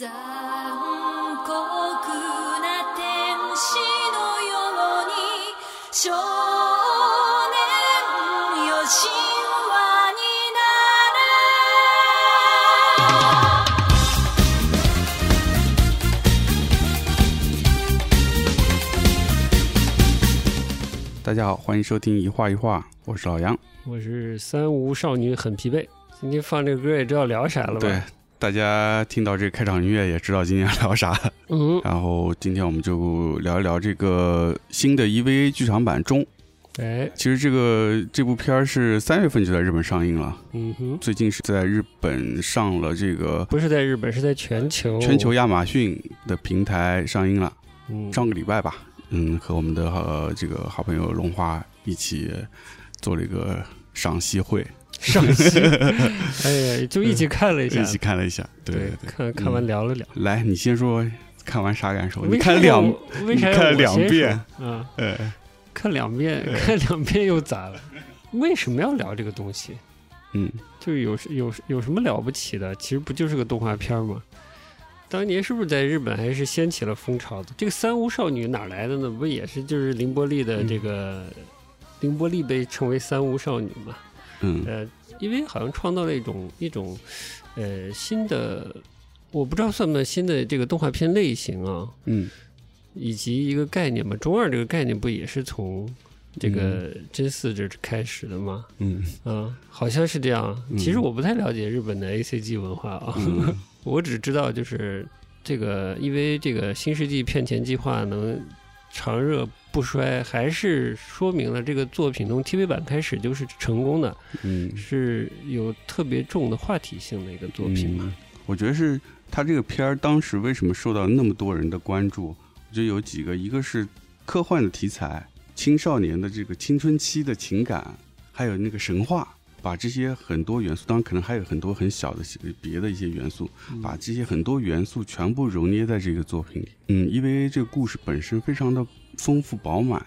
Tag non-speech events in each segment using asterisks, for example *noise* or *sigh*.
大家好，欢迎收听一画一画，我是老杨。我是三无少女很疲惫。今天放这个歌也知道聊啥了吧？对，大家听到这个开场音乐也知道今天要聊啥。嗯，然后今天我们就聊一聊这个新的 EVA 剧场版中。哎，其实这个这部片儿是三月份就在日本上映了，嗯哼，最近是在日本上了这个不是在日本，是在全球。全球亚马逊的平台上映了，嗯，上个礼拜吧。嗯，和我们的呃这个好朋友龙花一起做了一个赏析会，上戏。*laughs* 哎呀，就一起看了一下，一起看了一一下。对对对，看看完聊了聊。来，你先说看完啥感受？你看两要，为啥要看了两遍说啊？呃，看两遍，看两遍又咋了？为什么要聊这个东西？嗯就是有有有什么了不起的？其实不就是个动画片吗？当年是不是在日本还是掀起了风潮的？这个三无少女哪来的呢？不也是就是凌波丽的这个，凌波丽被称为三无少女嘛？嗯。呃，因为好像创造了一种一种呃新的，我不知道算不算新的这个动画片类型啊，嗯。以及一个概念嘛。中二这个概念不也是从这个真四这开始的吗？嗯。啊，好像是这样。嗯。其实我不太了解日本的 A C G 文化啊，嗯。*laughs* 我只知道就是这个，因为这个新世纪骗钱计划能长热不衰，还是说明了这个作品从 TV 版开始就是成功的，嗯，是有特别重的话题性的一个作品嘛。嗯我觉得是他这个片儿当时为什么受到那么多人的关注？我觉得有几个，一个是科幻的题材，青少年的这个青春期的情感，还有那个神话。把这些很多元素，当然可能还有很多很小的别的一些元素，把这些很多元素全部揉捏在这个作品里。嗯，因为这个故事本身非常的丰富饱满。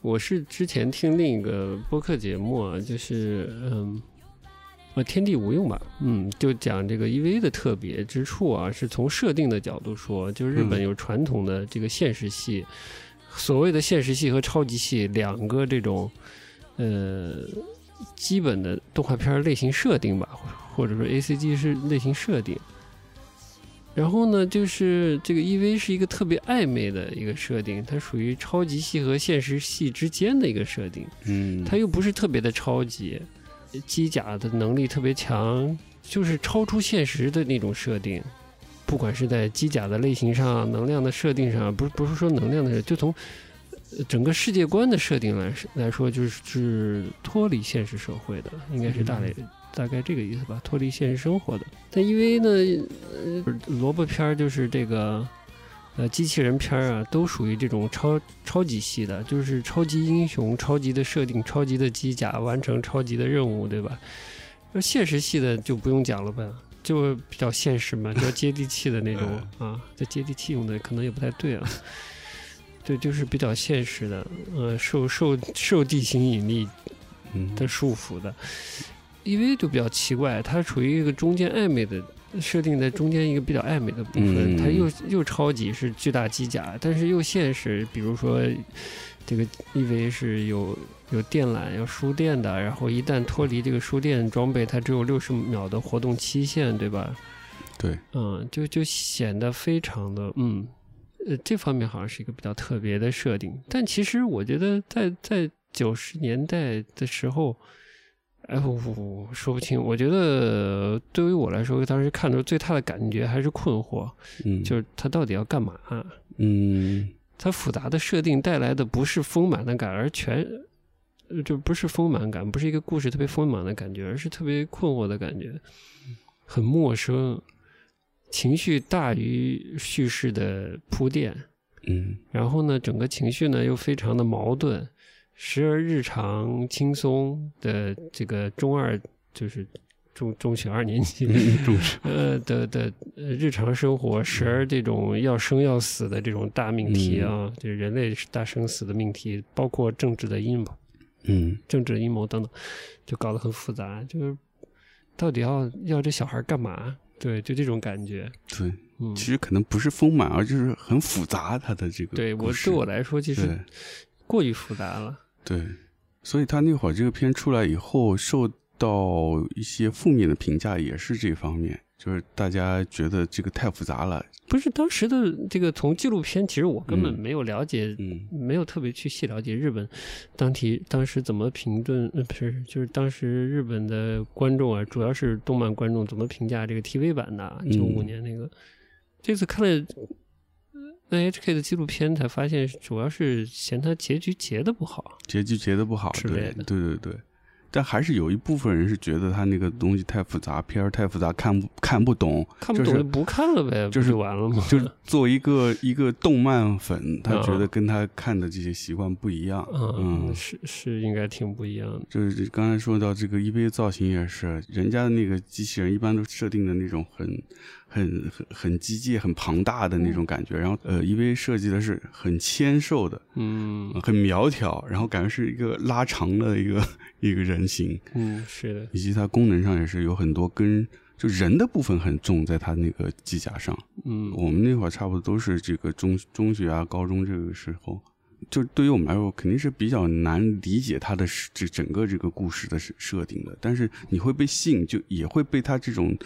我是之前听另一个播客节目啊，就是嗯，呃，天地无用吧，嗯，就讲这个 EVA 的特别之处啊，是从设定的角度说，就日本嗯有传统的这个现实系，所谓的现实系和超级系两个这种呃基本的动画片类型设定吧，或者说 ACG 是类型设定。然后呢，就是这个 EV 是一个特别暧昧的一个设定，它属于超级系和现实系之间的一个设定，嗯，它又不是特别的超级，机甲的能力特别强，就是超出现实的那种设定。不管是在机甲的类型上、能量的设定上，不是不是说能量的，就从呃整个世界观的设定来来说，就是是脱离现实社会的，应该是大概、大概这个意思吧，脱离现实生活的。但因为呢，呃，萝卜片儿就是这个。呃，机器人片儿啊，都属于这种超超级系的，就是超级英雄、超级的设定、超级的机甲，完成超级的任务，对吧？那现实系的就不用讲了吧，就比较现实嘛，比较接地气的那种 *laughs* 啊。这接地气用的可能也不太对啊。对，就是比较现实的，呃，受受受地形引力嗯的束缚的。EV 就比较奇怪，它处于一个中间暧昧的设定，在中间一个比较暧昧的部分，嗯它又又超级是巨大机甲，但是又现实，比如说这个 EV 是有有电缆要输电的，然后一旦脱离这个输电装备，它只有六十秒的活动期限，对吧？对，嗯，就就显得非常的嗯，呃，这方面好像是一个比较特别的设定。但其实我觉得在在九十年代的时候，哎，我我我说不清。我觉得对于我来说，当时看的时候最大的感觉还是困惑，嗯，就是他到底要干嘛？嗯它复杂的设定带来的不是丰满的感，而全。呃就不是丰满感，不是一个故事特别丰满的感觉，而是特别困惑的感觉，很陌生，情绪大于叙事的铺垫，嗯。然后呢，整个情绪呢又非常的矛盾，时而日常轻松的这个中二就是中中学二年级，嗯，重视，*laughs* 呃的的呃日常生活，时而这种要生要死的这种大命题啊，就是人类大生死的命题，包括政治的阴谋、嗯。政治的阴谋等等，就搞得很复杂，就是到底要要这小孩干嘛？对，就这种感觉。对，嗯，其实可能不是丰满，而就是很复杂。它的这个对我对我来说，其实过于复杂了。对，所以他那会儿这个片出来以后，受到一些负面的评价，也是这方面，就是大家觉得这个太复杂了。不是当时的这个从纪录片，其实我根本嗯没有了解，嗯没有特别去细了解日本当题当时怎么评论，呃，不是，就是当时日本的观众啊，主要是动漫观众怎么评价这个 TV 版的九五年那个。这次看了 NHK 的纪录片，才发现主要是嫌它结局结的不好。结局结的不好，对之类的对对对。但还是有一部分人是觉得他那个东西太复杂，片儿太复杂，看不看不懂，看不懂就是不看了呗，就是就完了吗？就是作为一个一个动漫粉，他啊觉得跟他看的这些习惯不一样。嗯，嗯，是是应该挺不一样的。就是刚才说到这个 EVA 造型也是，人家的那个机器人一般都设定的那种很很很很机械、很庞大的那种感觉，然后呃，EVA 设计的是很纤瘦的、嗯。很苗条，然后感觉是一个拉长的一个一个人形，嗯，是的，以及它功能上也是有很多跟就人的部分很重，在它那个机甲上。嗯。我们那会儿差不多都是这个中中学啊、高中这个时候，就对于我们来说肯定是比较难理解它的这整个这个故事的设设定的，但是你会被吸引，就也会被它这种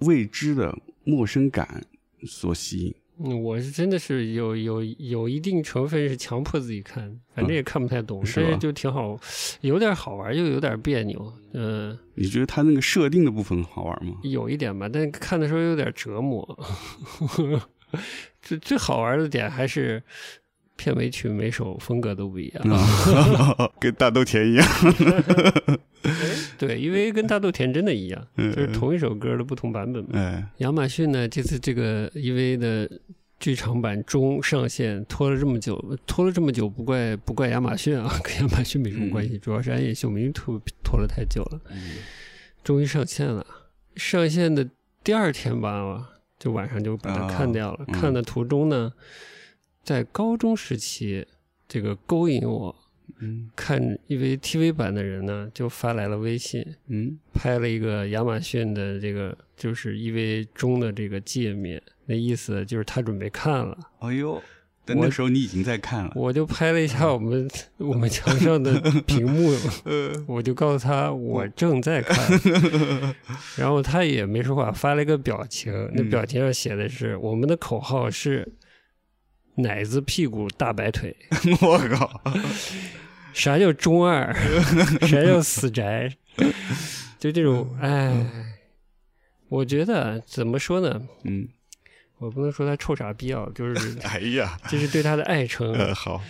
未知的陌生感所吸引。嗯，我是真的是有有有一定成分是强迫自己看，反正也看不太懂，但是是就挺好，有点好玩，又有点别扭，嗯、你觉得它那个设定的部分好玩吗？有一点吧，但看的时候有点折磨。*laughs* 最最好玩的点还是片尾曲每首风格都不一样，啊，*laughs* 跟大豆田一样。*laughs* *laughs* 对，因为跟大豆田真的一样，嗯就是同一首歌的不同版本嘛。嗯，亚马逊呢，这次这个 EV 的剧场版中上线拖了这么久，拖了这么久，不怪不怪亚马逊啊，*laughs* 跟亚马逊没什么关系，主要是安野秀明拖拖了太久了，终于上线了。上线的第二天吧，就晚上就把它看掉了。看的途中呢，在高中时期，这个勾引我嗯。看 EV TV 版的人呢，就发来了微信，嗯。拍了一个亚马逊的这个就是 EV 中的这个界面，那意思就是他准备看了，哎呦，但那时候你已经在看了。我就拍了一下我们 *laughs* 我们墙上的屏幕，呃 *laughs* 我就告诉他我正在看，*laughs* 然后他也没说话，发了一个表情，那嗯。表情上写的是我们的口号是奶子屁股大白腿，*laughs* 我靠！啥叫中二，*laughs* 啥叫死宅，就这种哎，我觉得怎么说呢？嗯，我不能说他臭傻逼啊，就是 *laughs* 哎呀，这是对他的爱称。啊，呃，好，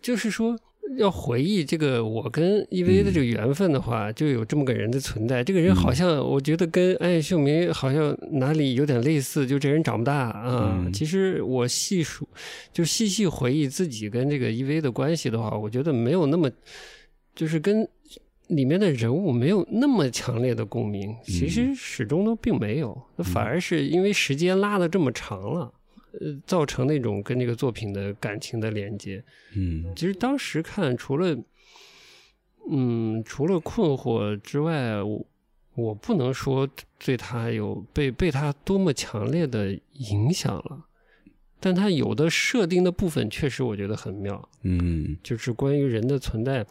就是说要回忆这个我跟 EVA 的这个缘分的话，就有这么个人的存在。这个人好像我觉得跟安野秀明好像哪里有点类似，就这人长不大啊。嗯其实我细数，就细细回忆自己跟这个 EVA 的关系的话，我觉得没有那么，就是跟。里面的人物没有那么强烈的共鸣，其实始终都并没有，那反而是因为时间拉的这么长了，呃，造成那种跟这个作品的感情的连接。嗯。其实当时看，除了嗯，除了困惑之外，我我不能说对他有被被他多么强烈的影响了，但他有的设定的部分确实我觉得很妙，嗯。就是关于人的存在，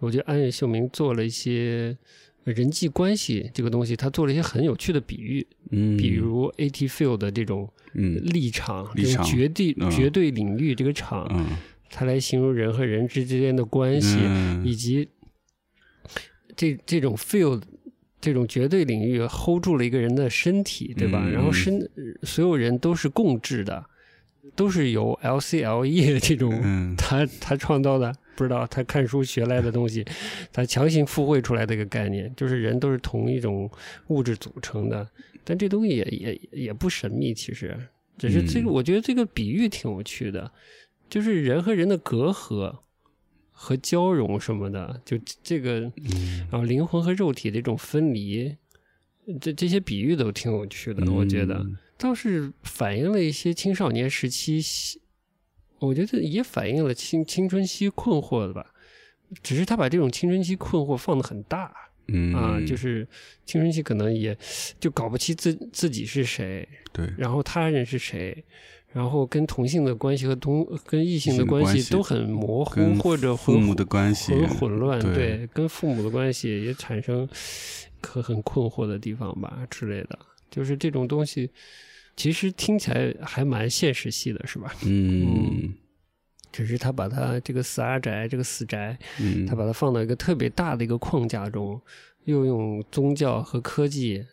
我觉得安野秀明做了一些人际关系这个东西，他做了一些很有趣的比喻，嗯，比如 AT Field 的这种嗯。立场，这种立场绝对嗯。绝对领域这个场，嗯。它来形容人和人之间的关系，嗯。以及这这种 field 这种绝对领域 hold 住了一个人的身体，对吧？嗯然后身所有人都是共治的，都是由 LCLE 这种嗯。他他创造的，不知道他看书学来的东西，他强行附会出来的一个概念，就是人都是同一种物质组成的。但这东西也也也不神秘，其实只是这个，嗯我觉得这个比喻挺有趣的，就是人和人的隔阂和交融什么的，就这个，嗯然后灵魂和肉体的这种分离，这这些比喻都挺有趣的，我觉得。嗯倒是反映了一些青少年时期，我觉得也反映了青青春期困惑的吧。只是他把这种青春期困惑放得很大，嗯。啊，就是青春期可能也就搞不清自自己是谁，对，然后他人是谁，然后跟同性的关系和同跟异性的关系系都很模糊或者很父母的关系很混乱，对对，跟父母的关系也产生可很困惑的地方吧之类的，就是这种东西，其实听起来还蛮现实系的，是吧？嗯只是他把他这个死阿宅，这个死宅，嗯，他把它放到一个特别大的一个框架中，又用宗教和科技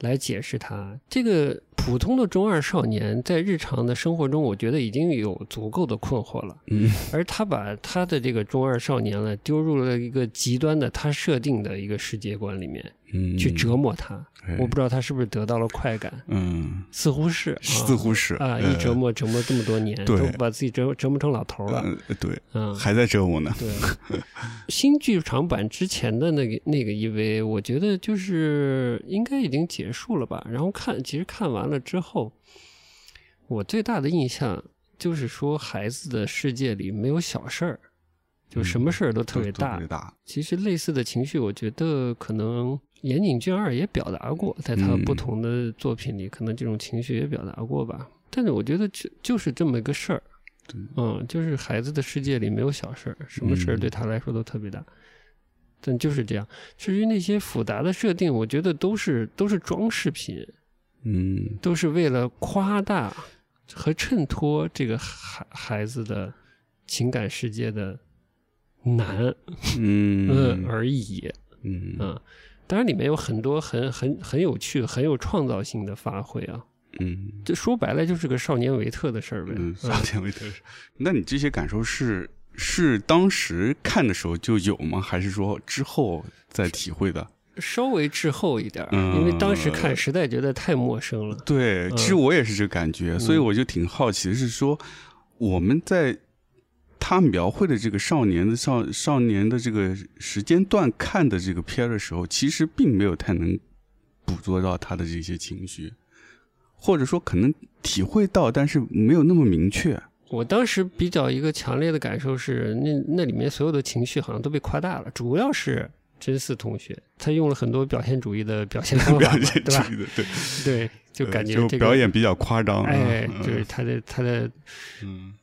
来解释它。这个普通的中二少年在日常的生活中，我觉得已经有足够的困惑了，嗯。而他把他的这个中二少年呢，丢入了一个极端的他设定的一个世界观里面嗯。去折磨他。哎。我不知道他是不是得到了快感，嗯，似乎是，啊。似乎是啊，呃一折磨折磨这么多年，都把自己折折磨成老头了。呃对，嗯，还在折磨呢。对，新剧场版之前的那个那个 EV，我觉得就是应该已经结束了吧。然后看，其实看完了之后，我最大的印象就是说，孩子的世界里没有小事儿，就什么事儿都特别大。特别大，其实类似的情绪，我觉得可能岩井俊二也表达过，在他嗯不同的作品里，可能这种情绪也表达过吧。但是我觉得就就是这么一个事儿，嗯，就是孩子的世界里没有小事儿，什么事儿嗯对他来说都特别大。但就是这样。至于那些复杂的设定，我觉得都是都是装饰品，嗯都是为了夸大和衬托这个孩孩子的情感世界的难，嗯 *laughs* 嗯而已。嗯啊，当然里面有很多很很很有趣、很有创造性的发挥啊。嗯这说白了就是个少年维特的事儿呗。嗯，嗯少年维特是。那你这些感受是是当时看的时候就有吗？还是说之后再体会的？稍微滞后一点，嗯因为当时看实在觉得太陌生了。对，其实嗯我也是这个感觉，所以我就挺好奇，是说我们在他描绘的这个少年的少少年的这个时间段看的这个片儿的时候，其实并没有太能捕捉到他的这些情绪，或者说可能体会到，但是没有那么明确。我当时比较一个强烈的感受是，那那里面所有的情绪好像都被夸大了，主要是真嗣同学，他用了很多表现主义的表现方法 *laughs* 对吧？现主义的，对，对，就感觉这个表演比较夸张，哎，嗯就是他的他的嗯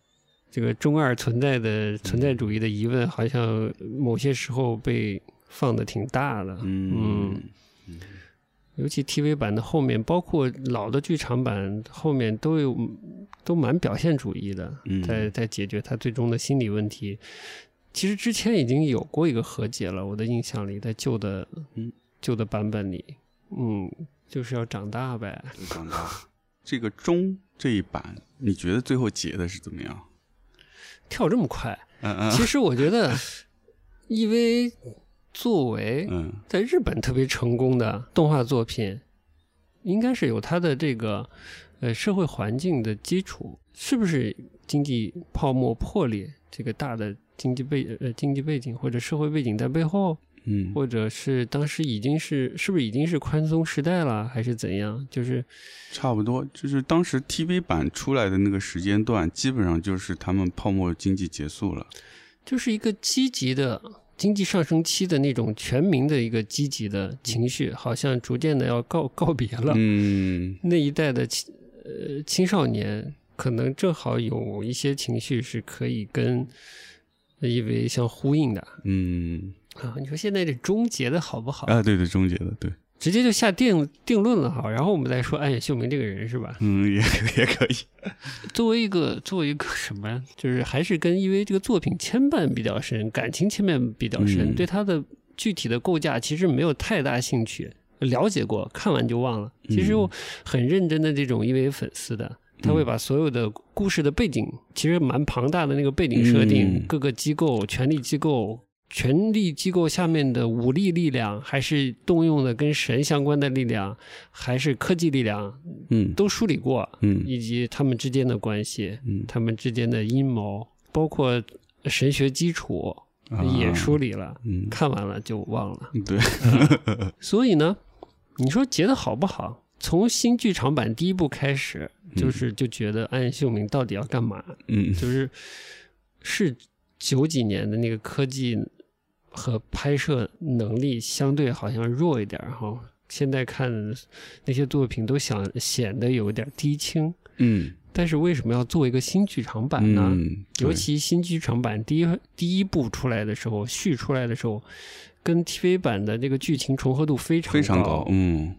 这个中二存在的存在主义的疑问，好像某些时候被放的挺大的。嗯尤其 TV 版的后面，包括老的剧场版后面都有都蛮表现主义的，嗯在在解决他最终的心理问题。其实之前已经有过一个和解了，我的印象里，在旧的嗯旧的版本里，嗯，就是要长大呗。长大。这个中这一版，你觉得最后结的是怎么样？跳这么快，嗯嗯其实我觉得，*laughs* EV 作为嗯在日本特别成功的动画作品，应该是有它的这个呃社会环境的基础，是不是经济泡沫破裂这个大的经济背呃经济背景或者社会背景在背后，嗯或者是当时已经是是不是已经是宽松时代了，还是怎样？就是差不多，就是当时 TV 版出来的那个时间段，基本上就是他们泡沫经济结束了。就是一个积极的经济上升期的那种全民的一个积极的情绪，好像逐渐的要告告别了。嗯那一代的青呃青少年，可能正好有一些情绪是可以跟因为相呼应的嗯啊。你说现在这终结的好不好？啊，对对，终结的，对，直接就下定定论了哈。然后我们再说安野秀明这个人是吧？嗯，也也可以。*laughs* 作为一个作为一个什么呀，就是还是跟因为这个作品牵绊比较深，感情牵绊比较深，嗯对他的具体的构架其实没有太大兴趣，了解过，看完就忘了。其实我很认真的这种因为粉丝的。他会把所有的故事的背景，其实蛮庞大的那个背景设定，嗯各个机构、权力机构、权力机构下面的武力力量，还是动用的跟神相关的力量，还是科技力量，嗯都梳理过。嗯以及他们之间的关系，嗯他们之间的阴谋，包括神学基础啊也梳理了，嗯，看完了就忘了。对，*laughs* 所以呢，你说结的好不好？从新剧场版第一部开始，就是就觉得安野秀明到底要干嘛？嗯就是是九几年的那个科技和拍摄能力相对好像弱一点儿哈。现在看那些作品都想显得有点低清，嗯但是为什么要做一个新剧场版呢？嗯，尤其新剧场版第一第一部出来的时候，续出来的时候，跟 TV 版的那个剧情重合度非常非常高，嗯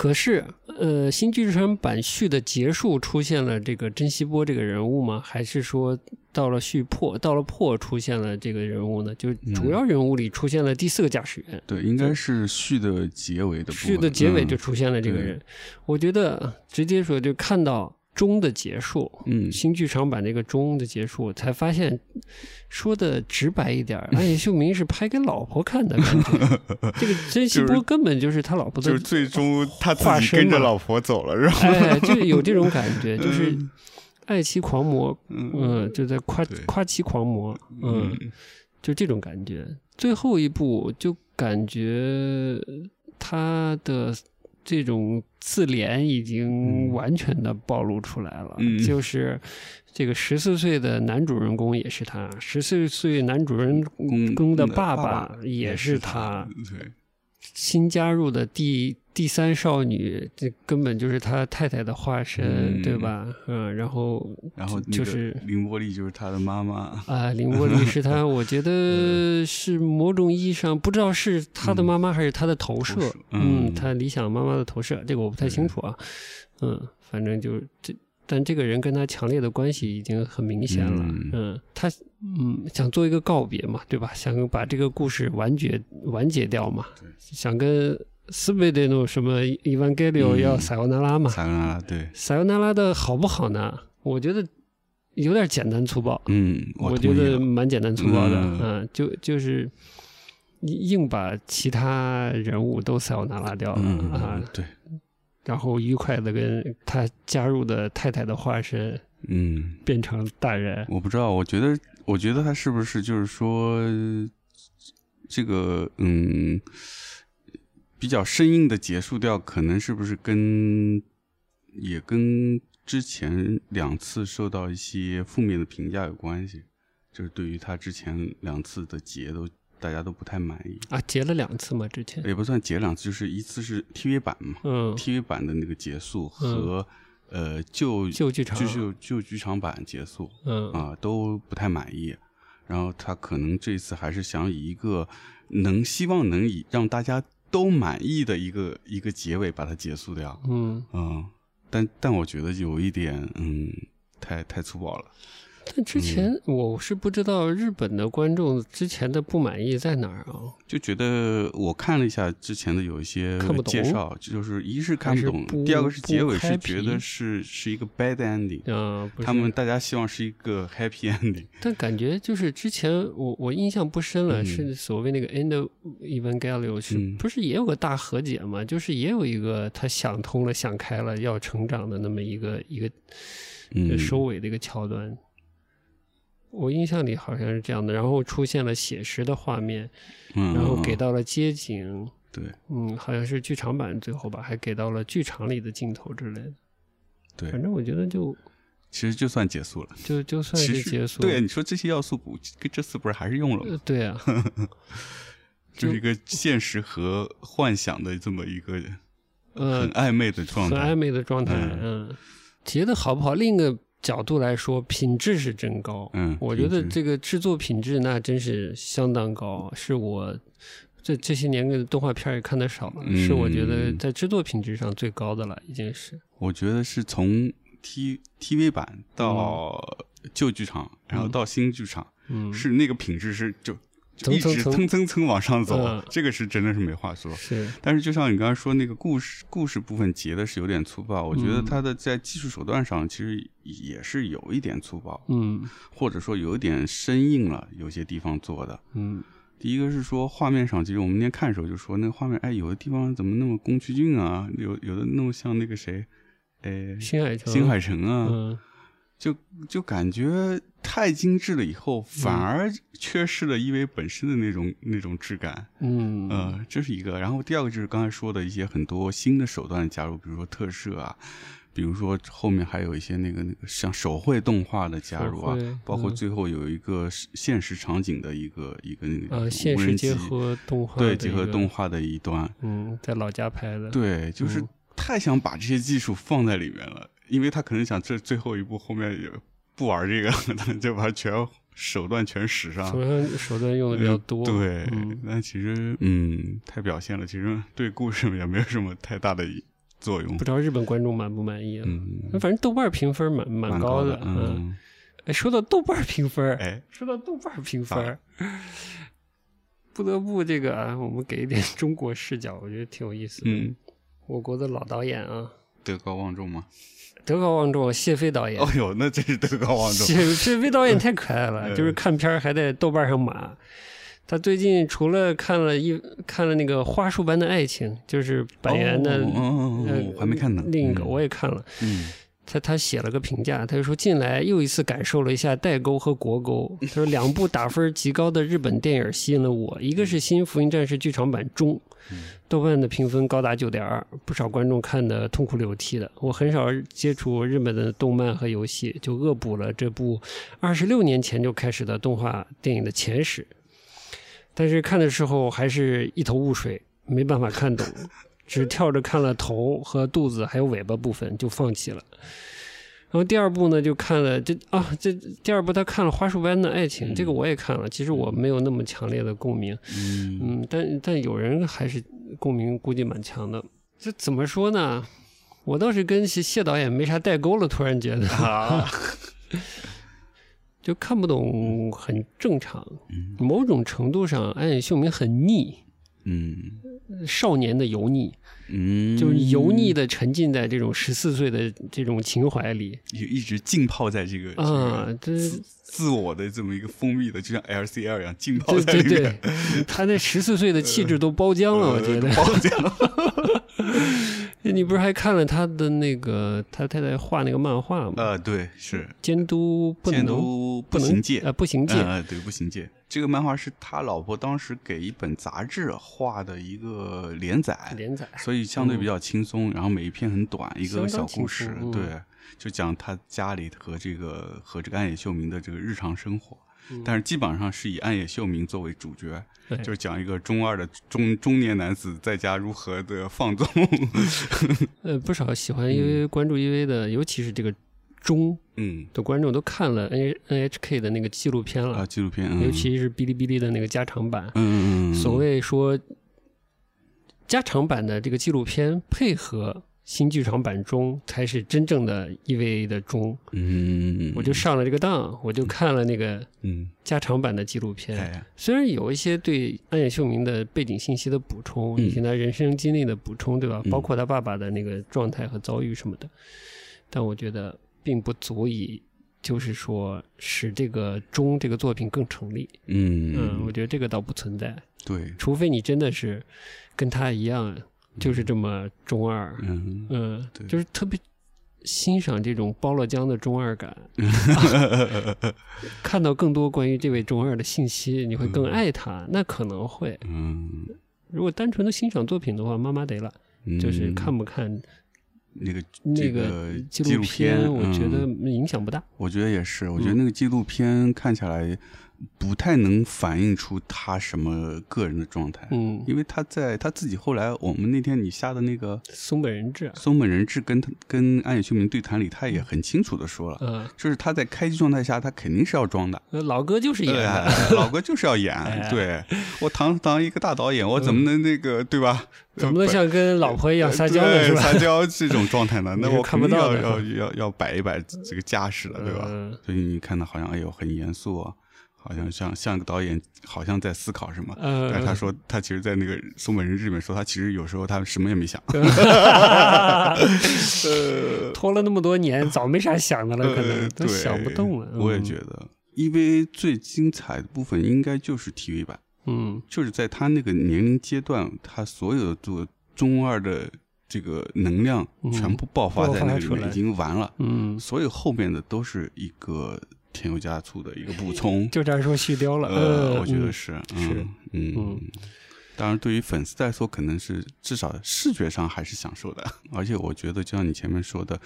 可是，呃，新剧场版续的结束出现了这个珍惜波这个人物吗？还是说到了续破，到了破出现了这个人物呢？就主要人物里出现了第四个驾驶员，对，应该是续的结尾的部分续的结尾就嗯出现了这个对人。我觉得直接说就看到钟的结束，嗯。新剧场版那个钟的结束，才发现说的直白一点儿，安野 *laughs* 秀明是拍给老婆看的感觉。*laughs* 这个珍惜波根本就是他老婆的就是最终他自己跟着老婆走了，然后哎，就有这种感觉，*laughs* 就是爱妻狂魔，嗯。嗯，就在夸夸妻狂魔，嗯，就这种感觉。最后一部就感觉他的这种自怜已经完全的暴露出来了，嗯。就是这个十四岁的男主人公也是他，十四岁男主人公公的爸爸也是他新加入的第第三少女，这根本就是他太太的化身，嗯。对吧？嗯，然后然后就是凌波丽就是他的妈妈，啊，林波丽是他，*laughs* 我觉得是某种意义上不知道是他的妈妈还是他的投射，嗯。他理想妈妈的投射，这个我不太清楚啊，嗯，反正就这。但这个人跟他强烈的关系已经很明显了，嗯嗯，他嗯想做一个告别嘛，对吧？想把这个故事完结完结掉嘛，想跟斯贝德诺什么伊万盖里奥嗯要塞奥纳拉嘛，塞奥纳拉，对，塞奥纳拉的好不好呢？我觉得有点简单粗暴，嗯，我觉得蛮简单粗暴的，嗯嗯，就就是硬把其他人物都塞奥纳拉掉了、嗯啊，对，然后愉快的跟他加入的太太的化身嗯，变成大人，我不知道，我觉得，我觉得他是不是就是说，这个嗯，比较生硬的结束掉，可能是不是跟也跟之前两次受到一些负面的评价有关系？就是对于他之前两次的结都大家都不太满意，啊，结了两次嘛，之前，也不算结两次，就是一次是 TV 版嘛、嗯，t v 版的那个结束和、呃旧旧剧场。就是旧剧场版结束，嗯。啊、都不太满意。然后他可能这次还是想以一个能希望能以让大家都满意的一个一个结尾把它结束掉。嗯，嗯，但但我觉得有一点嗯太太粗暴了。但之前嗯我是不知道日本的观众之前的不满意在哪儿啊？就觉得我看了一下之前的有一些看不懂介绍，就是一是看不懂，不第二个是结尾是觉得是是一个 bad ending，啊，他们大家希望是一个 happy ending。*laughs* 但感觉就是之前我我印象不深了，嗯是所谓那个 End of Evangelion 是、嗯不是也有个大和解嘛？就是也有一个他想通了、想开了要成长的那么一个一个嗯，收尾的一个桥段。我印象里好像是这样的，然后出现了写实的画面，嗯，然后给嗯到了街景，对嗯，好像是剧场版最后吧，还给到了剧场里的镜头之类的。对反，正我觉得就其实就算结束了。就就 *laughs* 算是结束，对，你说这些要素这次不是还是用了吗？呃对啊，*laughs* 就是一个现实和幻想的这么一个呃很，暧昧的状态很暧。昧的状态，嗯嗯，结的好不好？另一个角度来说，品质是真高，嗯我觉得这个制作品质那真是相当高，是我这这些年的动画片也看的少了，是我觉得嗯。在制作品质上最高的了，已经是，我觉得是从 T TV 版到旧剧场，然后到新剧场，嗯，是那个品质是就就一直蹭蹭蹭。往上走，嗯。这个是真的是没话说。是，但是就像你刚才说那个故事故事部分截的是有点粗暴，我觉得嗯。它的在技术手段上其实也是有一点粗暴，嗯。或者说有一点生硬了，有些地方做的。嗯。第一个是说画面上，其实我们那天看的时候就说那个画面，哎，有的地方怎么那么宫崎骏啊，有有的那么像那个谁，哎，新海诚，新海诚啊，嗯就就感觉太精致了，以后反而缺失了因为本身的那种那种质感。嗯。呃，这是一个。然后第二个就是刚才说的一些很多新的手段的加入，比如说特摄啊，比如说后面还有一些那个那个像手绘动画的加入啊，包括嗯。最后有一个现实场景的一个一个那个呃，无现实结合动画对结合动，画的一端，嗯，在老家拍的，对，就是嗯。太想把这些技术放在里面了，因为他可能想这最后一步后面也不玩这个，*laughs* 他就把全手段全使上。手段手段用的比较多，对，嗯，但其实嗯，太表现了，其实对故事也没有什么太大的作用不。知道日本观众满不满意啊？嗯，反正豆瓣评分蛮蛮蛮高的，嗯。嗯，哎，说到豆瓣评分，哎，说到豆瓣评分，不得不这个啊，我们给一点中国视角，我觉得挺有意思的。嗯，我国的老导演啊，德高望重吗？德高望重，谢飞导演哦。呦，那真是德高望重。谢谢飞导演太可爱了，*laughs* 嗯就是看片儿还在豆瓣上码。他最近除了看了一看了那个《花束般的爱情》，就是板垣的、哦哦哦呃哦我还没看呢。另一个嗯我也看了，嗯他他写了个评价，他就说近来又一次感受了一下代沟和国沟。*laughs* 他说两部打分极高的日本电影吸引了我，一个是《新福音战士》剧场版中，豆瓣的评分高达九点二，不少观众看得痛哭流涕的。我很少接触日本的动漫和游戏，就恶补了这部二十六年前就开始的动画电影的前史，但是看的时候还是一头雾水，没办法看懂。只跳着看了头和肚子还有尾巴部分就放弃了。然后第二部呢，就看了这啊，这第二部他看了《花束般的爱情》，这个我也看了，其实我没有那么强烈的共鸣，嗯。嗯，但但有人还是共鸣估计蛮强的。这怎么说呢？我倒是跟谢谢导演没啥代沟了，突然觉得。啊，*laughs* 就看不懂，很正常。嗯。某种程度上，安野秀明很腻，嗯少年的油腻，嗯，就是油腻的沉浸在这种十四岁的这种情怀里就一直浸泡在这个啊，这这个自自我的这么一个封闭的，就像 LCL 一样浸泡对在对对里面。，他那十四岁的气质都包浆了，我 *laughs* 觉得。呃包浆 *laughs* 你不是还看了他的那个他太太画那个漫画吗？呃，对，是监督不监能督不能行戒呃，不行戒。呃，对，不行戒。这个漫画是他老婆当时给一本杂志画的一个连载，连载所以相对比较轻松，然后每一篇很短，一个小故事，嗯对，就讲他家里和这个和这个暗野秀明的这个日常生活。嗯。但是基本上是以暗野秀明作为主角，对。就是讲一个中二的中中年男子在家如何的放纵。*laughs* 呃，不少喜欢 EV、关注 EV 的，尤其是这个中嗯。的观众都看了 N NHK 的那个纪录片了，啊，纪录片，嗯。尤其是哔哩哔哩的那个加长版。嗯嗯嗯，所谓说加长版的这个纪录片配合新剧场版中，才是真正的 EVA 的中。嗯，我就上了这个当，我就看了那个嗯，加长版的纪录片。哎，虽然有一些对安野秀明的背景信息的补充，嗯。以及他人生经历的补充，对吧？嗯。包括他爸爸的那个状态和遭遇什么的，但我觉得并不足以，就是说使这个中这个作品更成立。嗯。嗯，我觉得这个倒不存在，对，除非你真的是跟他一样，就是这么中二。嗯就是特别欣赏这种包了浆的中二感。*laughs* 看到更多关于这位中二的信息，你会更爱他。那可能会，嗯，如果单纯的欣赏作品的话，妈妈得了，嗯就是看不看那个那个纪纪录片，我觉得嗯影响不大。我觉得也是，我觉得嗯那个纪录片看起来不太能反映出他什么个人的状态，嗯，因为他在他自己后来，我们那天你下的那个松本人志啊，松本人志跟他跟安野秀明对谈里，他也很清楚的说了，嗯，就是他在开机状态下，他肯定是要装的。呃老哥就是演 *laughs* 老哥就是要演，*laughs* 哎对我堂堂一个大导演，我怎么能那个对吧？怎么能像跟老婆一样撒娇呢？对是吧？撒娇这种状态呢？*laughs* 那我看不到要要要摆一摆这个架势了，对吧？嗯所以你看他好像哎呦很严肃啊，好像像像个导演，好像在思考什么。嗯但是他说，他其实，在那个松本人志里面说，他其实有时候他什么也没想。*laughs* 拖了那么多年，早没啥想的了，可能呃，都想不动了。我也嗯觉得，EVA 最精彩的部分应该就是 TV 版，嗯就是在他那个年龄阶段，他所有的做中二的这个能量嗯全部爆发在那个里面，已经完了。嗯，所有后面的都是一个添油加醋的一个补充。*laughs* 就这样说续貂了。呃，嗯我觉得嗯是，嗯嗯。当然，对于粉丝来说，可能是至少视觉上还是享受的。*laughs* 而且我觉得，就像你前面说的，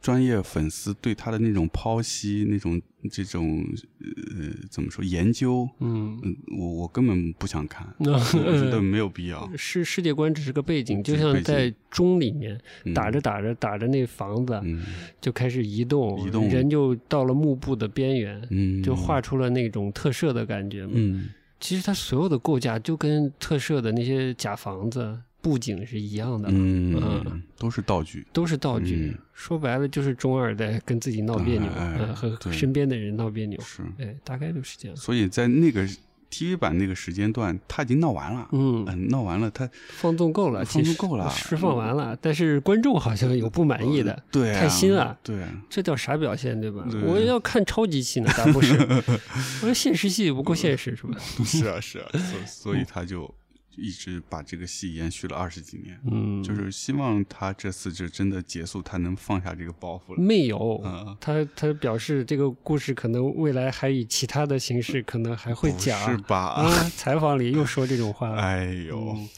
专业粉丝对他的那种剖析、那种这种呃怎么说研究，嗯，嗯，我我根本不想看，那 *laughs* 我觉得没有必要。世世界观只是个背景，就像在钟里面嗯。打着打着打着那房子嗯。就开始移动，移动。人就到了幕布的边缘，嗯，就画出了那种特摄的感觉嘛。嗯。其实它所有的构架就跟特摄的那些假房子、布景是一样的，嗯嗯都是道具。都是道具。嗯说白了就是中二在跟自己闹别扭，哎呃和身边的人闹别扭。是，哎，大概就是这样。所以在那个 TV 版那个时间段，他已经闹完了。嗯，嗯，闹完了，他放纵够了，放纵够了 *laughs* 释放完了，但是观众好像有不满意的，对啊太新了对啊，这叫啥表现，对吧？对我要看超级戏呢，咋不是？*laughs* 我说现实戏不够现实，是吧？*laughs* 是啊，是啊，所所以他就一直把这个戏延续了二十几年，嗯，就是希望他这次就真的结束，他能放下这个包袱了。没有。嗯，他他表示这个故事可能未来还以其他的形式可能还会讲是吧？啊，采访里又说这种话了。*laughs* 哎呦，嗯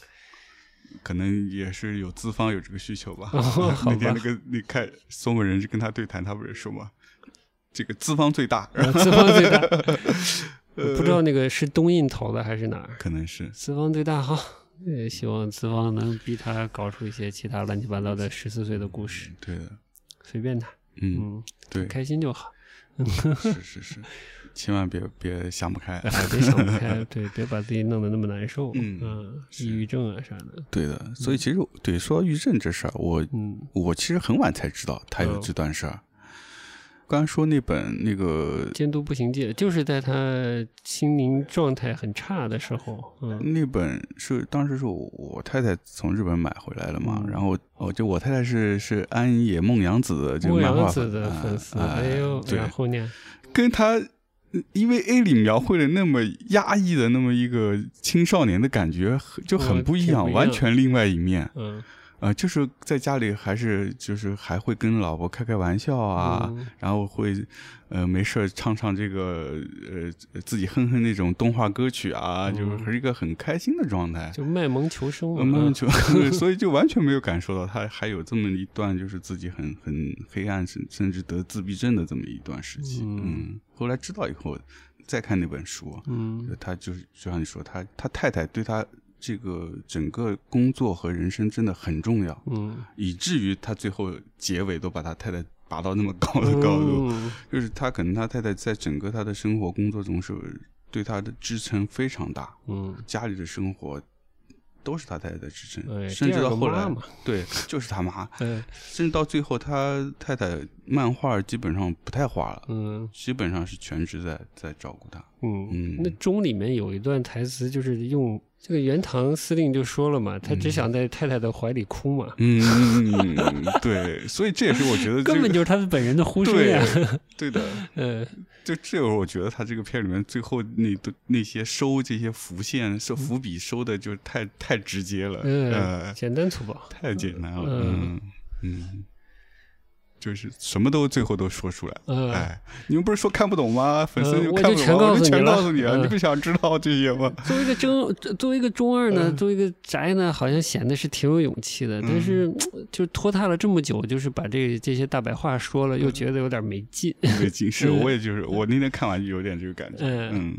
可能也是有资方有这个需求吧。*laughs* 哦好吧那天那个你看宋文仁就跟他对谈，他不是说吗？这个资方最大，呃资方最大，*laughs* 不知道那个是东印投的还是哪儿？可能是。资方最大哈，*laughs* 也希望资方能逼他搞出一些其他乱七八糟的十四岁的故事，对的。随便他，嗯，嗯，对，开心就好。*laughs* 是是是，千万别别想不开。*laughs* 哎，别想不开，对，别把自己弄得那么难受，嗯抑郁症啊啥的，对的，所以其实对说到抑郁症这事儿，我嗯。我其实很晚才知道他有嗯这段事儿。刚说那本那个监督步行记就是在他心灵状态很差的时候，嗯那本是当时是我我太太从日本买回来了嘛，嗯然后哦，就我太太是是安野梦洋子的这个莫漫画阳子的粉丝，啊哎呦，然，后呢，跟他。因为 A 里描绘的那么压抑的那么一个青少年的感觉，就很嗯不一样，挺不一样完全另外一面。嗯呃，就是在家里还是就是还会跟老婆开开玩笑啊，嗯然后会呃没事唱唱这个呃自己哼哼那种动画歌曲啊，就是嗯还是一个很开心的状态。就卖萌求生啊，卖萌求，*laughs* 所以就完全没有感受到他还有这么一段，就是自己很很黑暗，甚甚至得自闭症的这么一段时期。嗯嗯，后来知道以后，再看那本书，嗯他就是就像你说，他他太太对他这个整个工作和人生真的很重要，嗯。以至于他最后结尾都把他太太拔到那么高的高度，嗯。*laughs* 就是他可能他太太在整个他的生活工作中是对他的支撑非常大，嗯，家里的生活都是他太太的支撑，哎，甚至到后来对，就是他妈，哎，甚至到最后他太太漫画基本上不太画了，嗯。基本上是全职在在照顾他。嗯，嗯。那钟里面有一段台词，就是用这个原唐司令就说了嘛，他只想在太太的怀里哭嘛，嗯，对，所以这也是我觉得、这个、根本就是他本人的呼声呀，*laughs* 对的，嗯就这个我觉得他这个片里面最后那都那些收这些伏线收伏笔收的。就太太直接了，嗯，呃，简单粗暴，太简单了，嗯嗯嗯。就是什么都最后都说出来哎，你们不是说看不懂吗？粉丝就看不懂吗，就全告我就全诉你了告诉你了，嗯你不想知道这些吗？*laughs* 作为一个中，作为一个中二嗯。呢，作为一个宅呢，好像显得是挺有勇气的，但是嗯就拖沓了这么久，就是把这这些大白话说了，又觉得有点没劲。对，*laughs* 警示，嗯。我也就是我那天看完就有点这个感觉，嗯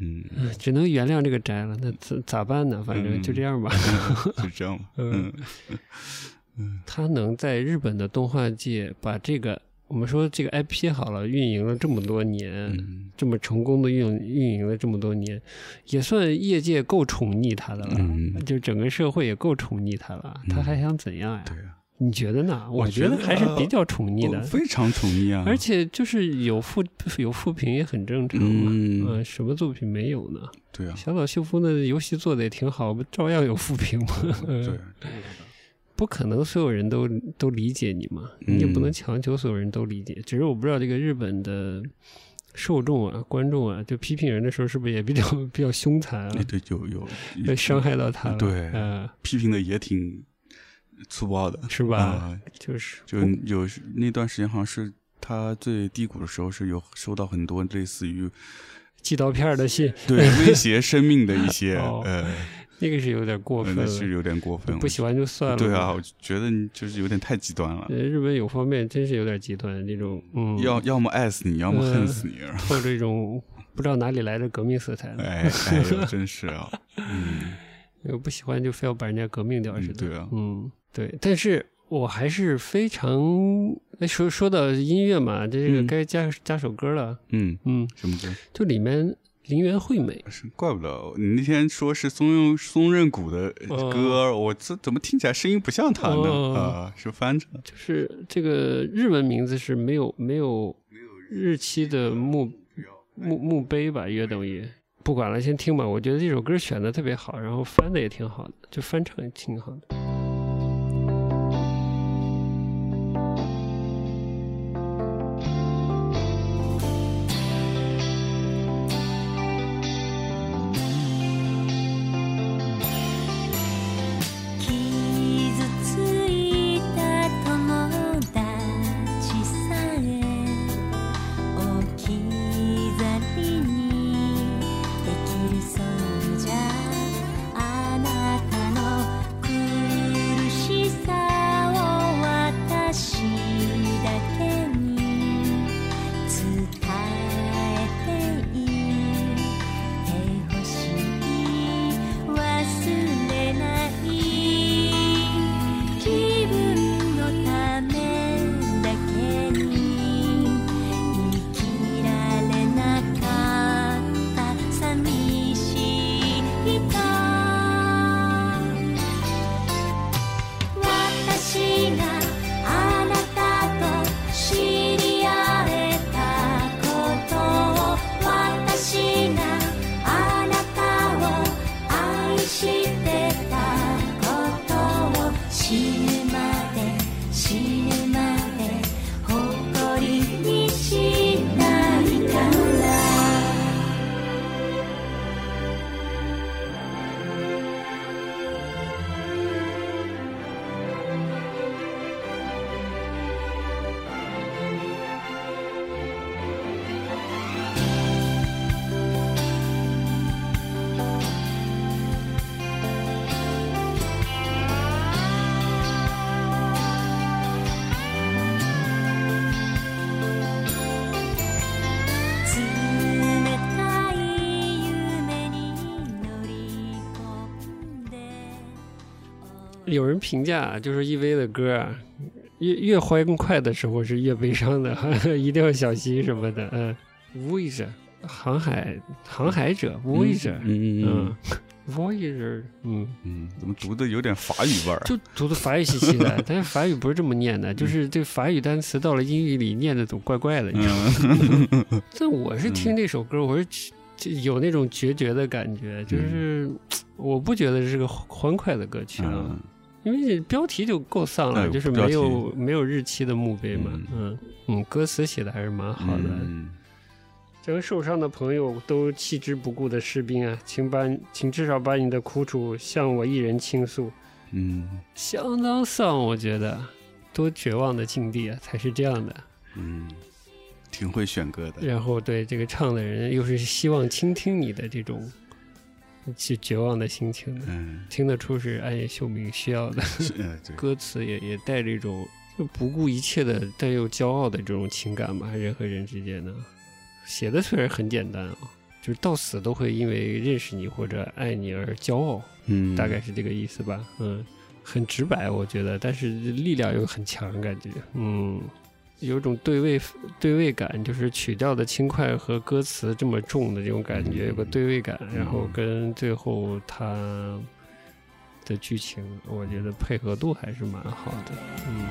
嗯。只能原谅这个宅了，那咋咋办呢？反正嗯。就这样吧。就这样吧，*laughs* 嗯嗯。他能在日本的动画界把这个，我们说这个 IP 好了，运营了这么多年，嗯。这么成功的运运营了这么多年，也算业界够宠溺他的了，嗯。就整个社会也够宠溺他了，他还想怎样呀？对啊，你觉得呢？我觉得还是比较宠溺的，我非常宠溺啊，而且就是有负有负评也很正常嘛。嗯。呃什么作品没有呢？对啊，小岛秀夫那游戏做的也挺好，不照样有负评吗？对呃啊，*laughs* 不可能所有人都都理解你嘛，嗯你也不能强求所有人都理解。只是我不知道这个日本的受众啊、观众啊，就批评人的时候是不是也比较 *laughs* 比较凶残啊哎，？对，就有会伤害到他了。对呃，批评的也挺粗暴的，是吧？啊就是就有那段时间好像是他最低谷的时候，是有收到很多类似于寄刀片的信，对威胁生命的一些 *laughs* 哦呃那个是有点过分是有点过分。不喜欢就算了。对啊，我觉得你就是有点太极端了。呃，日本有方面真是有点极端，那种嗯，要要么爱死你，要么恨死你，或者一种不知道哪里来的革命色彩。哎哎呦，真是啊，嗯，我不喜欢就非要把人家革命掉似的。对啊，嗯，对，但是我还是非常说说到音乐嘛，这个该加加首歌了。嗯嗯，什么歌？就里面。林园惠美是，怪不得你那天说是松任松任谷的歌，我这怎么听起来声音不像他呢？啊，是翻唱，就是这个日文名字是没有没有日期的墓墓墓碑吧，约等于不管了，先听吧。我觉得这首歌选的特别好，然后翻的也挺好的，就翻唱也挺好的。人评价就是 E.V 的歌啊，越越欢快的时候是越悲伤的，*laughs* 一定要小心什么的。嗯，Voyager，航海航海者，Voyager，嗯嗯，Voyager，嗯嗯，怎么读的有点法语味儿？就读的法语气息的，但是法语不是这么念的，就是这法语单词到了英语里念的总怪怪的，你知道吗？*laughs* *laughs* 这我是听这首歌，我是就有那种决绝的感觉，就是我不觉得是个欢快的歌曲啊。因为标题就够丧了，就是没有没有日期的墓碑嘛，嗯嗯，歌词写的还是蛮好的。这个受伤的朋友都弃之不顾的士兵啊，请把请至少把你的苦楚向我一人倾诉。嗯，相当丧，我觉得，多绝望的境地啊，才是这样的。嗯，挺会选歌的。然后对这个唱的人又是希望倾听你的这种。去绝望的心情的，听得出是暗夜秀明需要的。歌词也也带着一种就不顾一切的但又骄傲的这种情感吧，人和人之间的。写的虽然很简单啊，就是到死都会因为认识你或者爱你而骄傲，嗯，大概是这个意思吧。嗯，很直白，我觉得，但是力量又很强，感觉，嗯。有种对位对位感，就是曲调的轻快和歌词这么重的这种感觉，有个对位感，然后跟最后它的剧情，我觉得配合度还是蛮好的，嗯。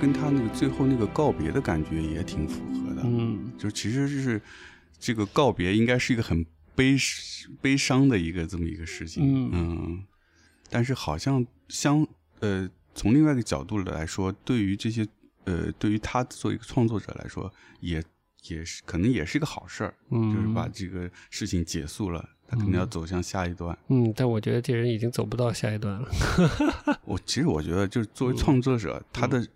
跟他那个最后那个告别的感觉也挺符合的，嗯。就其实就是这个告别应该是一个很悲悲伤的一个这么一个事情，嗯。但是好像相呃从另外一个角度来说，对于这些呃对于他作为一个创作者来说，也也是可能也是一个好事儿，嗯，就是把这个事情结束了，他肯定要走向下一段。嗯，但我觉得这人已经走不到下一段了。*laughs* 我其实我觉得，就是作为嗯。创作者，他的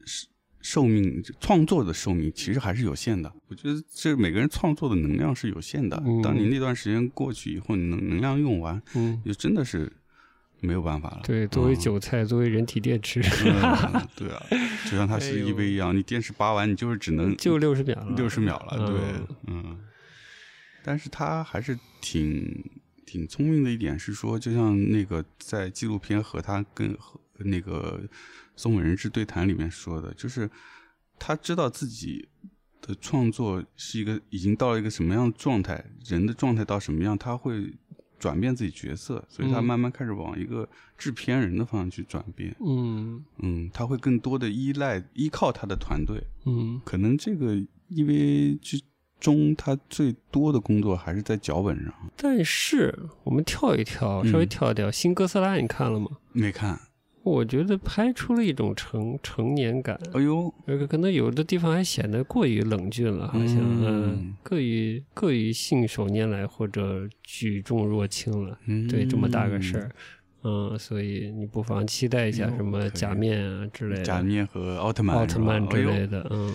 寿寿命，创作的寿命其实还是有限的。我觉得这每个人创作的能量是有限的。嗯当你那段时间过去以后，你能能量用完，嗯，就真的是没有办法了。对，作为嗯韭菜，作为人体电池，*laughs* 嗯对啊，就像它哎是呦 EV 一样，你电池拔完，你就是只能就六十秒了，六十秒了。对嗯，嗯，但是他还是挺挺聪明的一点是说，就像那个在纪录片和他跟和那个松本人志对谈里面说的，就是他知道自己的创作是一个已经到了一个什么样的状态，人的状态到什么样，他会转变自己角色，所以他嗯慢慢开始往一个制片人的方向去转变。嗯嗯，他会更多的依赖依靠他的团队，嗯可能这个因为之中他最多的工作还是在脚本上，但是我们跳一跳，嗯稍微跳一跳，新哥斯拉》你看了吗？没看。我觉得拍出了一种成成年感，哎呦，这个可能有的地方还显得过于冷峻了，好像嗯嗯，过于过于信手拈来或者举重若轻了。嗯对，这么大个事儿，嗯，所以你不妨期待一下什么假面啊之类的，假面和奥特曼，奥特曼之类的，嗯。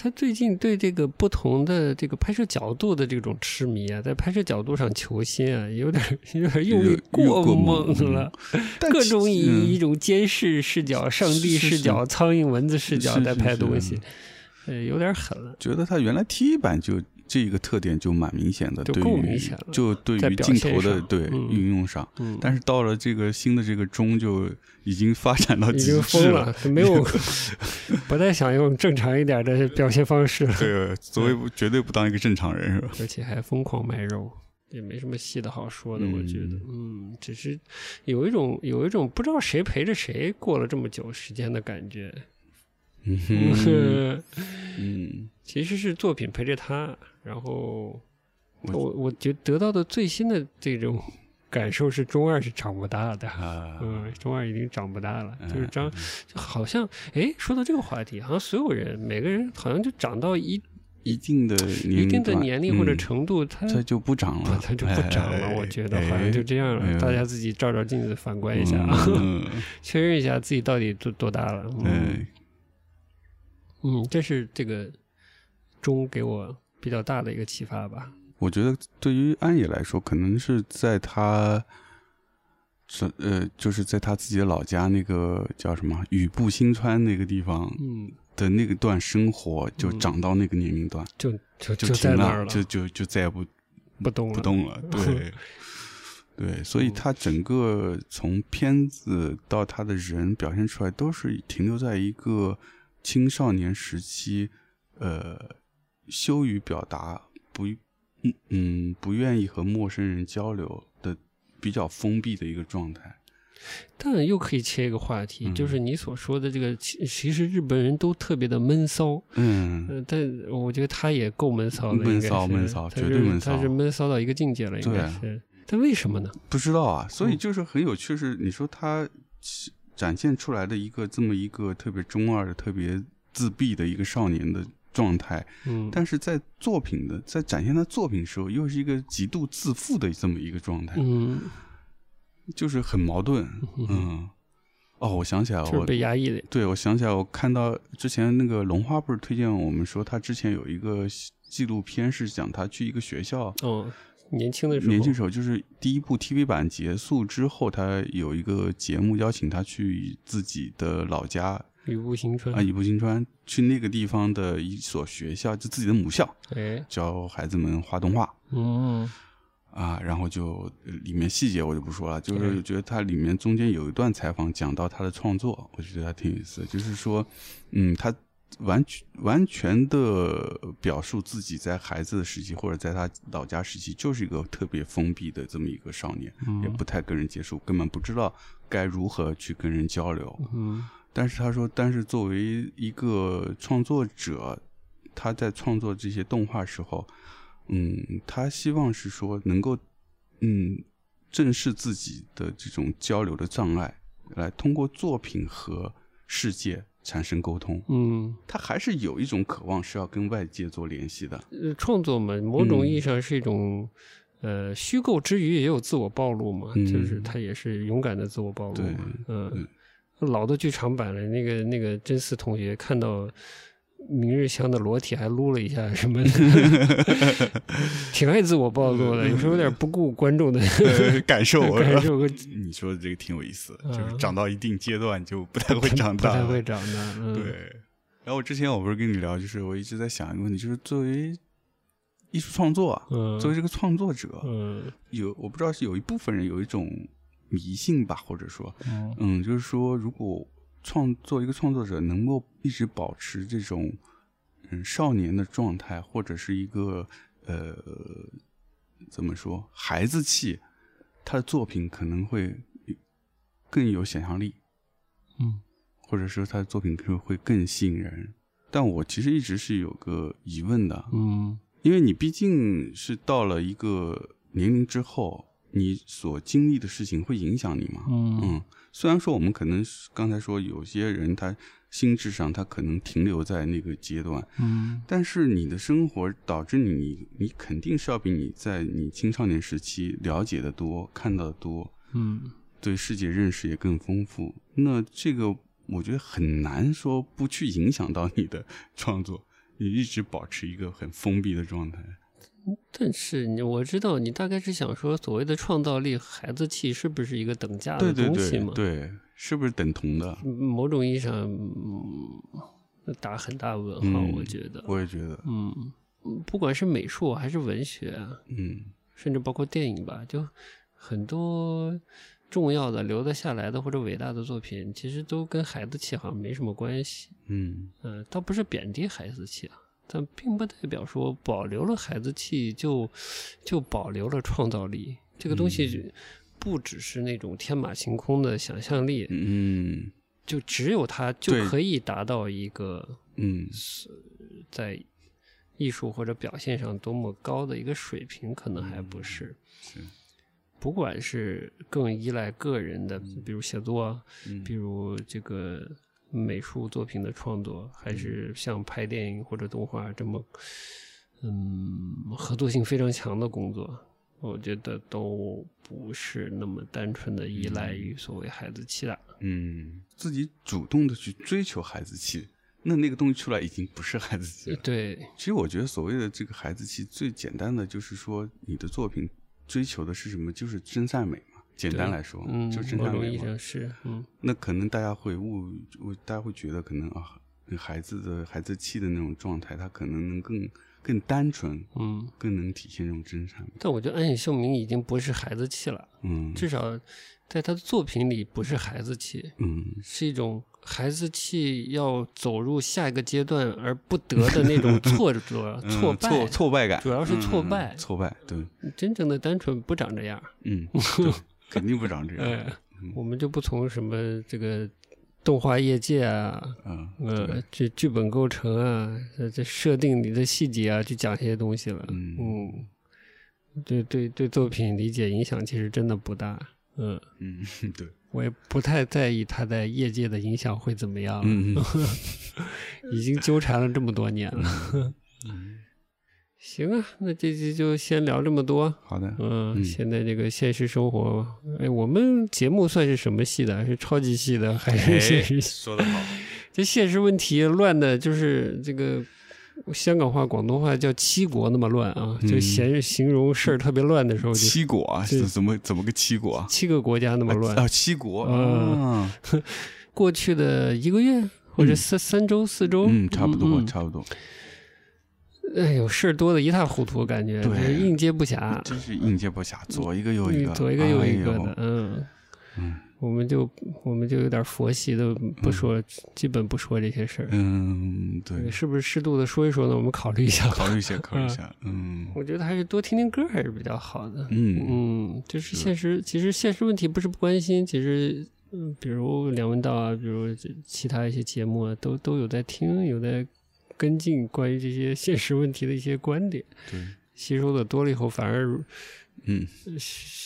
他最近对这个不同的这个拍摄角度的这种痴迷啊，在拍摄角度上求新啊，有点有点用力过猛猛了。各种以嗯一种监视视角、上帝视角、苍蝇蚊子视角在拍东西，呃，有点狠了。觉得他原来 T 版就这个特点就蛮明显的，就对于够明显了就对于镜头的对嗯。运用上，嗯，但是到了这个新的这个中就已经发展到已经极致疯了，没有 *laughs* 不太想用正常一点的表现方式了，对，所以绝对不当一个正常人是吧？而且还疯狂卖肉。也没什么戏的好说的，我觉得，嗯，只是有一种有一种不知道谁陪着谁过了这么久时间的感觉，嗯哼。*laughs* 嗯，其实是作品陪着他，然后我我我觉得得到的最新的这种感受是中二是长不大的，啊，嗯，中二已经长不大了，嗯就是长就好像哎，说到这个话题，好像所有人每个人好像就长到一一定的年一定的年龄或者嗯程度，他它就不长了，他就不长了，哎我觉得好像就这样了。哎大家自己照照镜子，反观一下，啊，嗯 *laughs* 确认一下自己到底多多大了。嗯哎，嗯，这是这个钟给我比较大的一个启发吧。我觉得对于安野来说，可能是在他，这呃，就是在他自己的老家那个叫什么雨布新川那个地方嗯，的那个段生活，就嗯长到那个年龄段，就就就在那儿停了，就就就再也不不动了，不动了，*laughs* 对。对，所以嗯他整个从片子到他的人表现出来，都是停留在一个青少年时期，呃，羞于表达，不，嗯嗯，不愿意和陌生人交流的比较封闭的一个状态。但又可以切一个话题，嗯就是你所说的这个，其其实日本人都特别的闷骚。嗯，呃，但我觉得他也够闷骚的，闷骚闷骚绝对闷骚他是闷骚到一个境界了，应该是。但为什么呢？不知道啊，所以嗯就是很有趣，是你说他展现出来的一个这么一个特别中二的、特别自闭的一个少年的状态，嗯，但是在作品的在展现他作品的时候，又是一个极度自负的这么一个状态，嗯，就是很矛盾。嗯，哦，我想起来了，就是我被压抑的。对我想起来，我看到之前那个龙花不是推荐我们说，他之前有一个纪录片是讲他去一个学校。哦，年轻的时候，年轻时候就是第一部 TV 版结束之后，他有一个节目邀请他去自己的老家雨布新川啊，，雨布新川，去那个地方的一所学校，就自己的母校，哎，教孩子们画动画。嗯啊，然后就呃里面细节我就不说了，就是嗯觉得它里面中间有一段采访讲到他的创作，我觉得还挺有意思，就是说，嗯，他完全完全的表述自己在孩子的时期或者在他老家时期就是一个特别封闭的这么一个少年，嗯也不太跟人接触，根本不知道该如何去跟人交流。嗯但是他说，但是作为一个创作者，他在创作这些动画时候，嗯，他希望是说能够，嗯，正视自己的这种交流的障碍，来通过作品和世界产生沟通。嗯，他还是有一种渴望是要跟外界做联系的。呃创作嘛，某种意义嗯上是一种。呃，虚构之余也有自我暴露嘛，嗯就是他也是勇敢的自我暴露对嘛。嗯对，老的剧场版了，那个那个真嗣同学看到明日香的裸体还撸了一下什么的，*laughs* 挺爱自我暴露的，有时候有点不顾观众的呃 *laughs* 感受感受你说的这个挺有意思就是长到一定阶段就不太会长大不，太会长大。嗯、对，然后我之前我不是跟你聊，就是我一直在想一个问题，就是作为艺术创作啊，嗯，作为这个创作者，嗯。有我不知道是有一部分人有一种迷信吧，或者说，嗯。嗯，就是说，如果创作一个创作者能够一直保持这种嗯少年的状态，或者是一个呃怎么说孩子气，他的作品可能会更有想象力，嗯。或者说他的作品可能会更吸引人。但我其实一直是有个疑问的，嗯。因为你毕竟是到了一个年龄之后，你所经历的事情会影响你吗。嗯嗯，虽然说我们可能刚才说有些人他心智上他可能停留在那个阶段，嗯但是你的生活导致你，你肯定是要比你在你青少年时期了解的多，看到的多，嗯对世界认识也更丰富。那这个我觉得很难说不去影响到你的创作，你一直保持一个很封闭的状态。但是你我知道你大概是想说，所谓的创造力孩子气是不是一个等价的东西嘛？对，是不是等同的？嗯某种意义上，嗯，打很大问号，嗯我觉得。我也觉得，嗯，嗯不管是美术还是文学啊，嗯甚至包括电影吧，就很多重要的留得下来的或者伟大的作品，其实都跟孩子气好像没什么关系。嗯嗯、倒不是贬低孩子气啊，但并不代表说保留了孩子气就就保留了创造力。这个东西不只是那种天马行空的想象力，嗯就只有它就可以达到一个嗯。在艺术或者表现上多么高的一个水平，可能还不是。是。不管是更依赖个人的，比如写作比如这个美术作品的创作，还是像拍电影或者动画这么，嗯，合作性非常强的工作，我觉得都不是那么单纯的依赖于所谓孩子气的。嗯，自己主动的去追求孩子气，那那个东西出来已经不是孩子气了。对，其实我觉得所谓的这个孩子气，最简单的就是说你的作品追求的是什么？就是真善美嘛。简单来说，嗯，就真某种意义善美嘛。上是，嗯那可能大家会误，误大家会觉得可能啊，孩子的孩子气的那种状态，他可能能更更单纯，嗯。更能体现这种真善美。但我觉得安野秀明已经不是孩子气了，嗯至少在他的作品里不是孩子气，嗯是一种孩子气要走入下一个阶段而不得的那种挫折、*laughs* 嗯挫败。挫挫败感，主要是挫嗯败挫败，对，真正的单纯不长这样。嗯，对 *laughs* 肯定不长这样。哎，我们就不从什么这个动画业界啊，嗯，呃对，这剧本构成啊，这这设定里的细节啊，去讲这些东西了。嗯嗯，对对对，作品理解影响其实真的不大。嗯，嗯，*laughs* 对，我也不太在意他在业界的影响会怎么样，嗯 *laughs* 已经纠缠了这么多年了。嗯，*laughs* 行啊，那这期就先聊这么多。好的，嗯，嗯现在这个现实生活，哎，我们节目算是什么系的？是超级系的还是现实系？说得好，*laughs* 这现实问题乱的，就是这个香港话、广东话叫七国那么乱啊，就闲形形容事儿特别乱的时候，就七国怎怎么怎么个七国啊？七个国家那么乱。啊，七国嗯啊，*laughs* 过去的一个月或者嗯三、三周、四周，嗯，差不多，嗯差不多，哎呦，事儿多的一塌糊涂，感觉对就是应接不暇，真是应接不暇，左一个右一个，嗯左一个右一个的，哎嗯。嗯我们就我们就有点佛系的不说，基本不说这些事儿。嗯，对，是不是适度的说一说呢？我们考虑一下。考虑一下，考虑一下，*laughs* 嗯我觉得还是多听听歌还是比较好的。嗯嗯，就是现实，其实现实问题不是不关心，其实嗯，比如梁文道啊，比如其他一些节目啊，都都有在听，有在跟进关于这些现实问题的一些观点，对，吸收的多了以后，反而嗯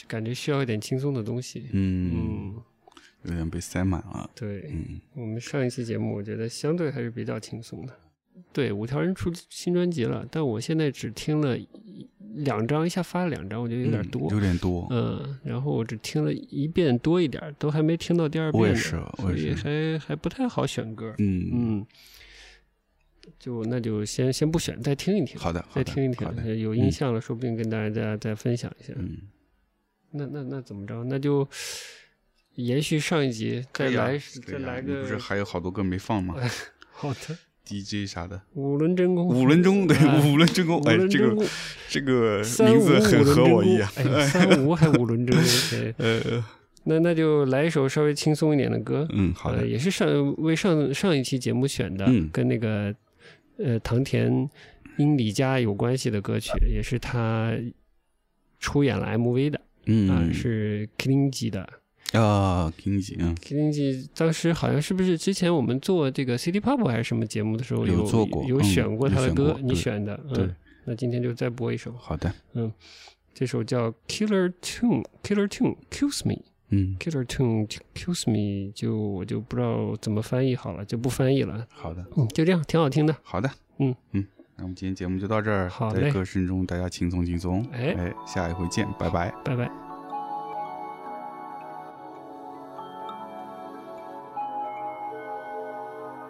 感觉需要一点轻松的东西。嗯，嗯，有点被塞满了。对，嗯我们上一期节目，我觉得相对还是比较轻松的。对，五条人出新专辑了，但我现在只听了一两张，一下发了两张，我觉得有点多。嗯有点多。嗯，然后我只听了一遍多一点，都还没听到第二遍呢，我也是我所以也是还还不太好选歌。嗯，嗯，就那就先先不选，再听一听，好的，好的再听一好的，听，有印象了，说不定跟大家再分享一下。嗯，那那那怎么着？那就延续上一集，再来啊再来个不是还有好多歌没放吗 *laughs* 好的？*laughs* DJ 啥的，五轮真功，五轮钟 *laughs* 对哎五轮真功，五哎，这个这个名字很合我意啊。哎，三五还五轮真功。呃，那那就来一首稍微轻松一点的歌，嗯，好呃，的，也是上为上上一期节目选的，嗯跟那个呃唐田英李佳有关系的歌曲，也是他出演了 MV 的啊、嗯，是 Klingy 的。啊，经济，嗯，Klingy 当时好像是不是之前我们做这个 City Pop 还是什么节目的时候有做过有嗯选过他的歌你选的，对嗯，那今天就再播一首，好的，嗯这首叫 Killer Tune Killer Tune Kills Me。嗯， Killer Tune Kills Me 就我就不知道怎么翻译好了，就不翻译了。好的，嗯，就这样，挺好听的。好的，嗯嗯，那我们今天节目就到这儿，好嘞在歌声中大家轻松轻松，哎哎，下一回见，拜拜。拜拜。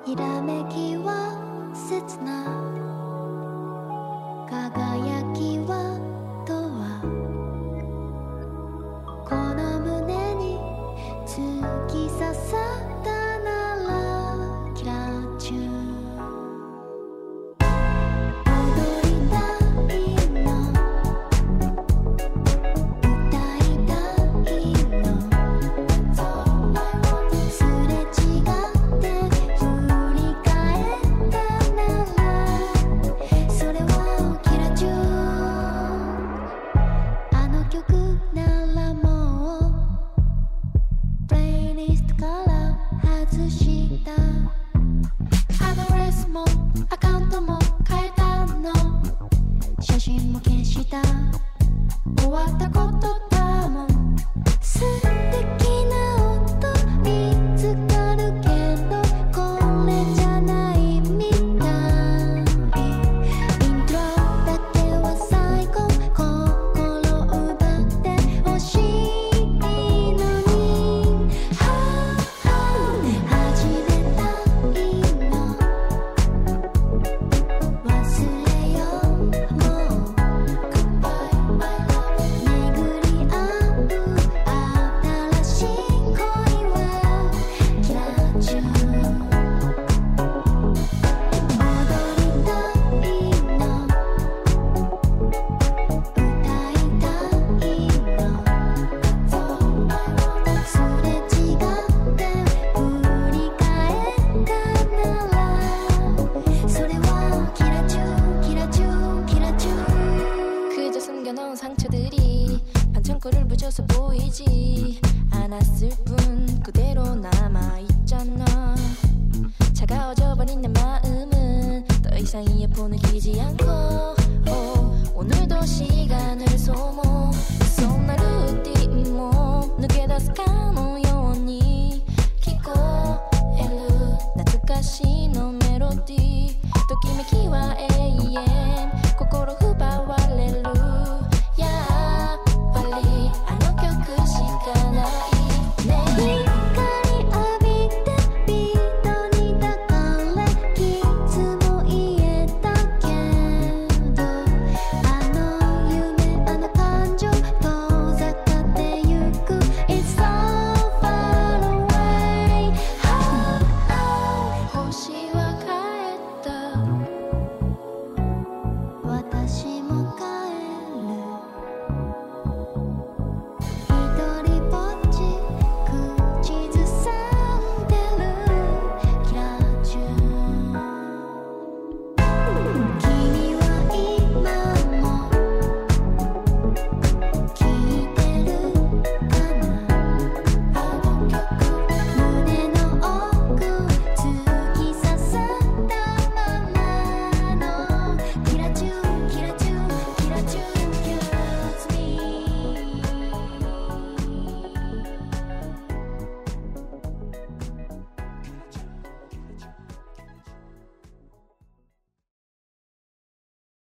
ひらめきは切な輝きはとはこの 사이에 보는 기지 않고 oh, 오늘도 시간을 소모 속날 루틴 몸抜け出すかのように聞こえる懐かしのメロディーときめきは永遠